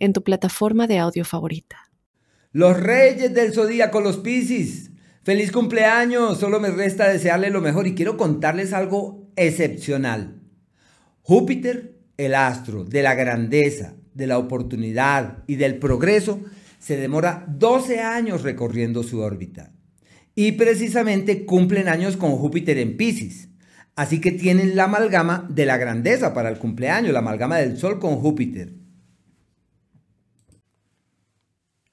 en tu plataforma de audio favorita. Los reyes del zodíaco, los Piscis. Feliz cumpleaños, solo me resta desearle lo mejor y quiero contarles algo excepcional. Júpiter, el astro de la grandeza, de la oportunidad y del progreso, se demora 12 años recorriendo su órbita. Y precisamente cumplen años con Júpiter en Piscis. Así que tienen la amalgama de la grandeza para el cumpleaños, la amalgama del Sol con Júpiter.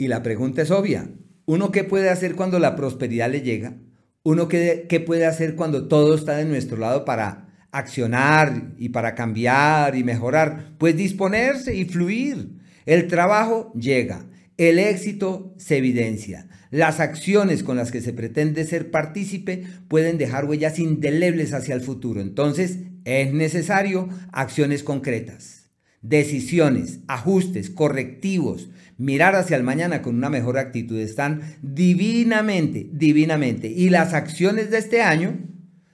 Y la pregunta es obvia. ¿Uno qué puede hacer cuando la prosperidad le llega? ¿Uno qué, qué puede hacer cuando todo está de nuestro lado para accionar y para cambiar y mejorar? Pues disponerse y fluir. El trabajo llega, el éxito se evidencia. Las acciones con las que se pretende ser partícipe pueden dejar huellas indelebles hacia el futuro. Entonces, es necesario acciones concretas decisiones, ajustes, correctivos, mirar hacia el mañana con una mejor actitud están divinamente, divinamente. Y las acciones de este año,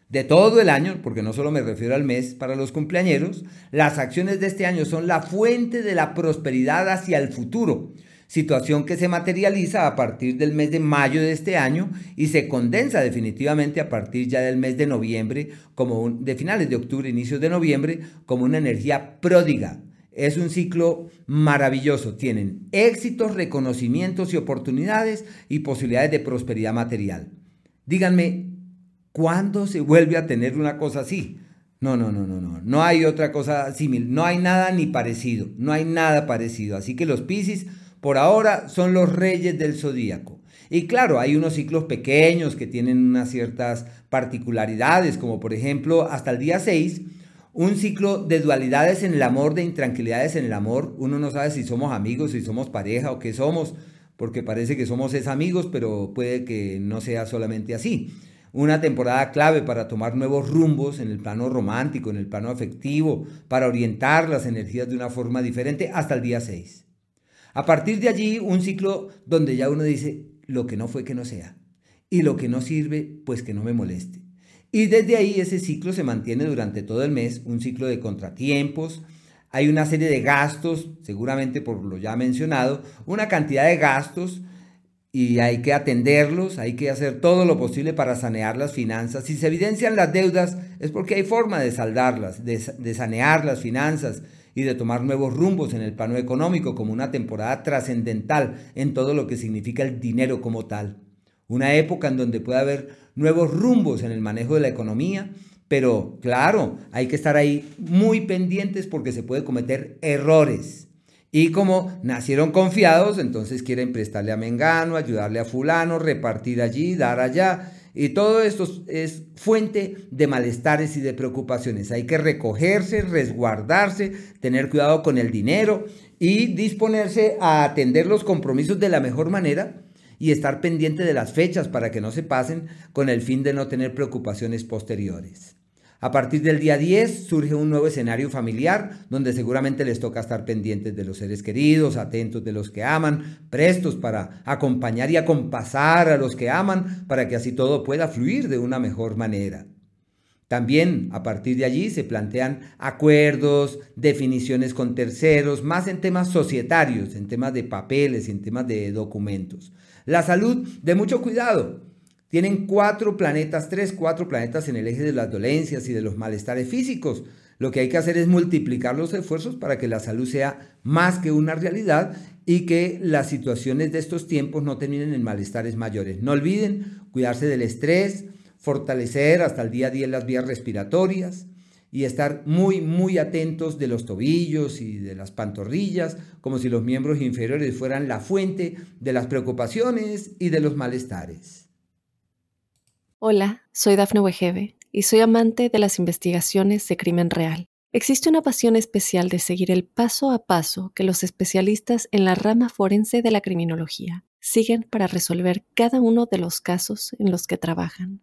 de todo el año, porque no solo me refiero al mes para los cumpleañeros, las acciones de este año son la fuente de la prosperidad hacia el futuro. Situación que se materializa a partir del mes de mayo de este año y se condensa definitivamente a partir ya del mes de noviembre, como de finales de octubre, inicios de noviembre, como una energía pródiga, es un ciclo maravilloso. Tienen éxitos, reconocimientos y oportunidades y posibilidades de prosperidad material. Díganme, ¿cuándo se vuelve a tener una cosa así? No, no, no, no, no. No hay otra cosa similar. No hay nada ni parecido. No hay nada parecido. Así que los Piscis por ahora son los reyes del zodíaco. Y claro, hay unos ciclos pequeños que tienen unas ciertas particularidades, como por ejemplo hasta el día 6 un ciclo de dualidades en el amor, de intranquilidades en el amor. Uno no sabe si somos amigos, si somos pareja o qué somos, porque parece que somos es amigos, pero puede que no sea solamente así. Una temporada clave para tomar nuevos rumbos en el plano romántico, en el plano afectivo, para orientar las energías de una forma diferente hasta el día 6. A partir de allí, un ciclo donde ya uno dice, lo que no fue que no sea, y lo que no sirve, pues que no me moleste. Y desde ahí ese ciclo se mantiene durante todo el mes, un ciclo de contratiempos. Hay una serie de gastos, seguramente por lo ya mencionado, una cantidad de gastos y hay que atenderlos, hay que hacer todo lo posible para sanear las finanzas. Si se evidencian las deudas es porque hay forma de saldarlas, de, de sanear las finanzas y de tomar nuevos rumbos en el plano económico como una temporada trascendental en todo lo que significa el dinero como tal. Una época en donde puede haber nuevos rumbos en el manejo de la economía, pero claro, hay que estar ahí muy pendientes porque se puede cometer errores. Y como nacieron confiados, entonces quieren prestarle a Mengano, ayudarle a fulano, repartir allí, dar allá. Y todo esto es fuente de malestares y de preocupaciones. Hay que recogerse, resguardarse, tener cuidado con el dinero y disponerse a atender los compromisos de la mejor manera y estar pendiente de las fechas para que no se pasen con el fin de no tener preocupaciones posteriores. A partir del día 10 surge un nuevo escenario familiar donde seguramente les toca estar pendientes de los seres queridos, atentos de los que aman, prestos para acompañar y acompasar a los que aman para que así todo pueda fluir de una mejor manera. También a partir de allí se plantean acuerdos, definiciones con terceros, más en temas societarios, en temas de papeles, en temas de documentos. La salud, de mucho cuidado. Tienen cuatro planetas, tres, cuatro planetas en el eje de las dolencias y de los malestares físicos. Lo que hay que hacer es multiplicar los esfuerzos para que la salud sea más que una realidad y que las situaciones de estos tiempos no terminen en malestares mayores. No olviden cuidarse del estrés, fortalecer hasta el día a día las vías respiratorias, y estar muy, muy atentos de los tobillos y de las pantorrillas, como si los miembros inferiores fueran la fuente de las preocupaciones y de los malestares. Hola, soy Dafne Wegebe y soy amante de las investigaciones de crimen real. Existe una pasión especial de seguir el paso a paso que los especialistas en la rama forense de la criminología siguen para resolver cada uno de los casos en los que trabajan.